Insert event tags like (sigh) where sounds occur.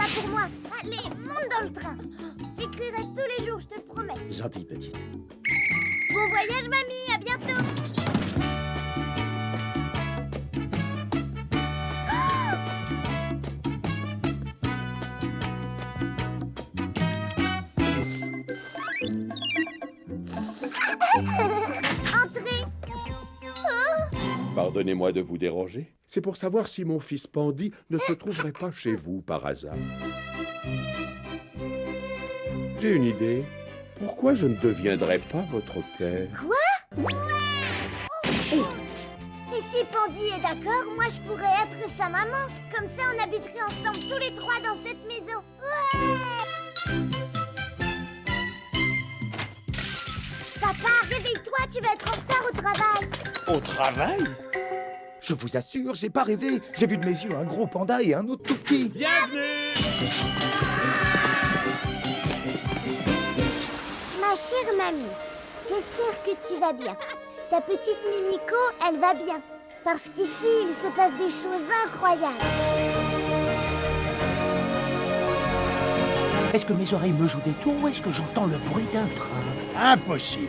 pas pour moi. Allez, monte dans le train. J'écrirai tous les jours, je te promets. Gentille petite. Bon voyage, mamie, à bientôt. (gasps) Entrez. Pardonnez-moi de vous déranger. C'est pour savoir si mon fils Pandy ne se trouverait pas chez vous par hasard. J'ai une idée. Pourquoi je ne deviendrais pas votre père? Et si Pandy est d'accord, moi je pourrais être sa maman. Comme ça, on habiterait ensemble tous les trois dans cette maison. Ouais Papa, réveille-toi, tu vas être en retard au travail. Au travail? Je vous assure, j'ai pas rêvé. J'ai vu de mes yeux un gros panda et un autre tout petit. Ma chère mamie, j'espère que tu vas bien. Ta petite Mimiko, elle va bien. Parce qu'ici, il se passe des choses incroyables. Est-ce que mes oreilles me jouent des tours ou est-ce que j'entends le bruit d'un train? Impossible.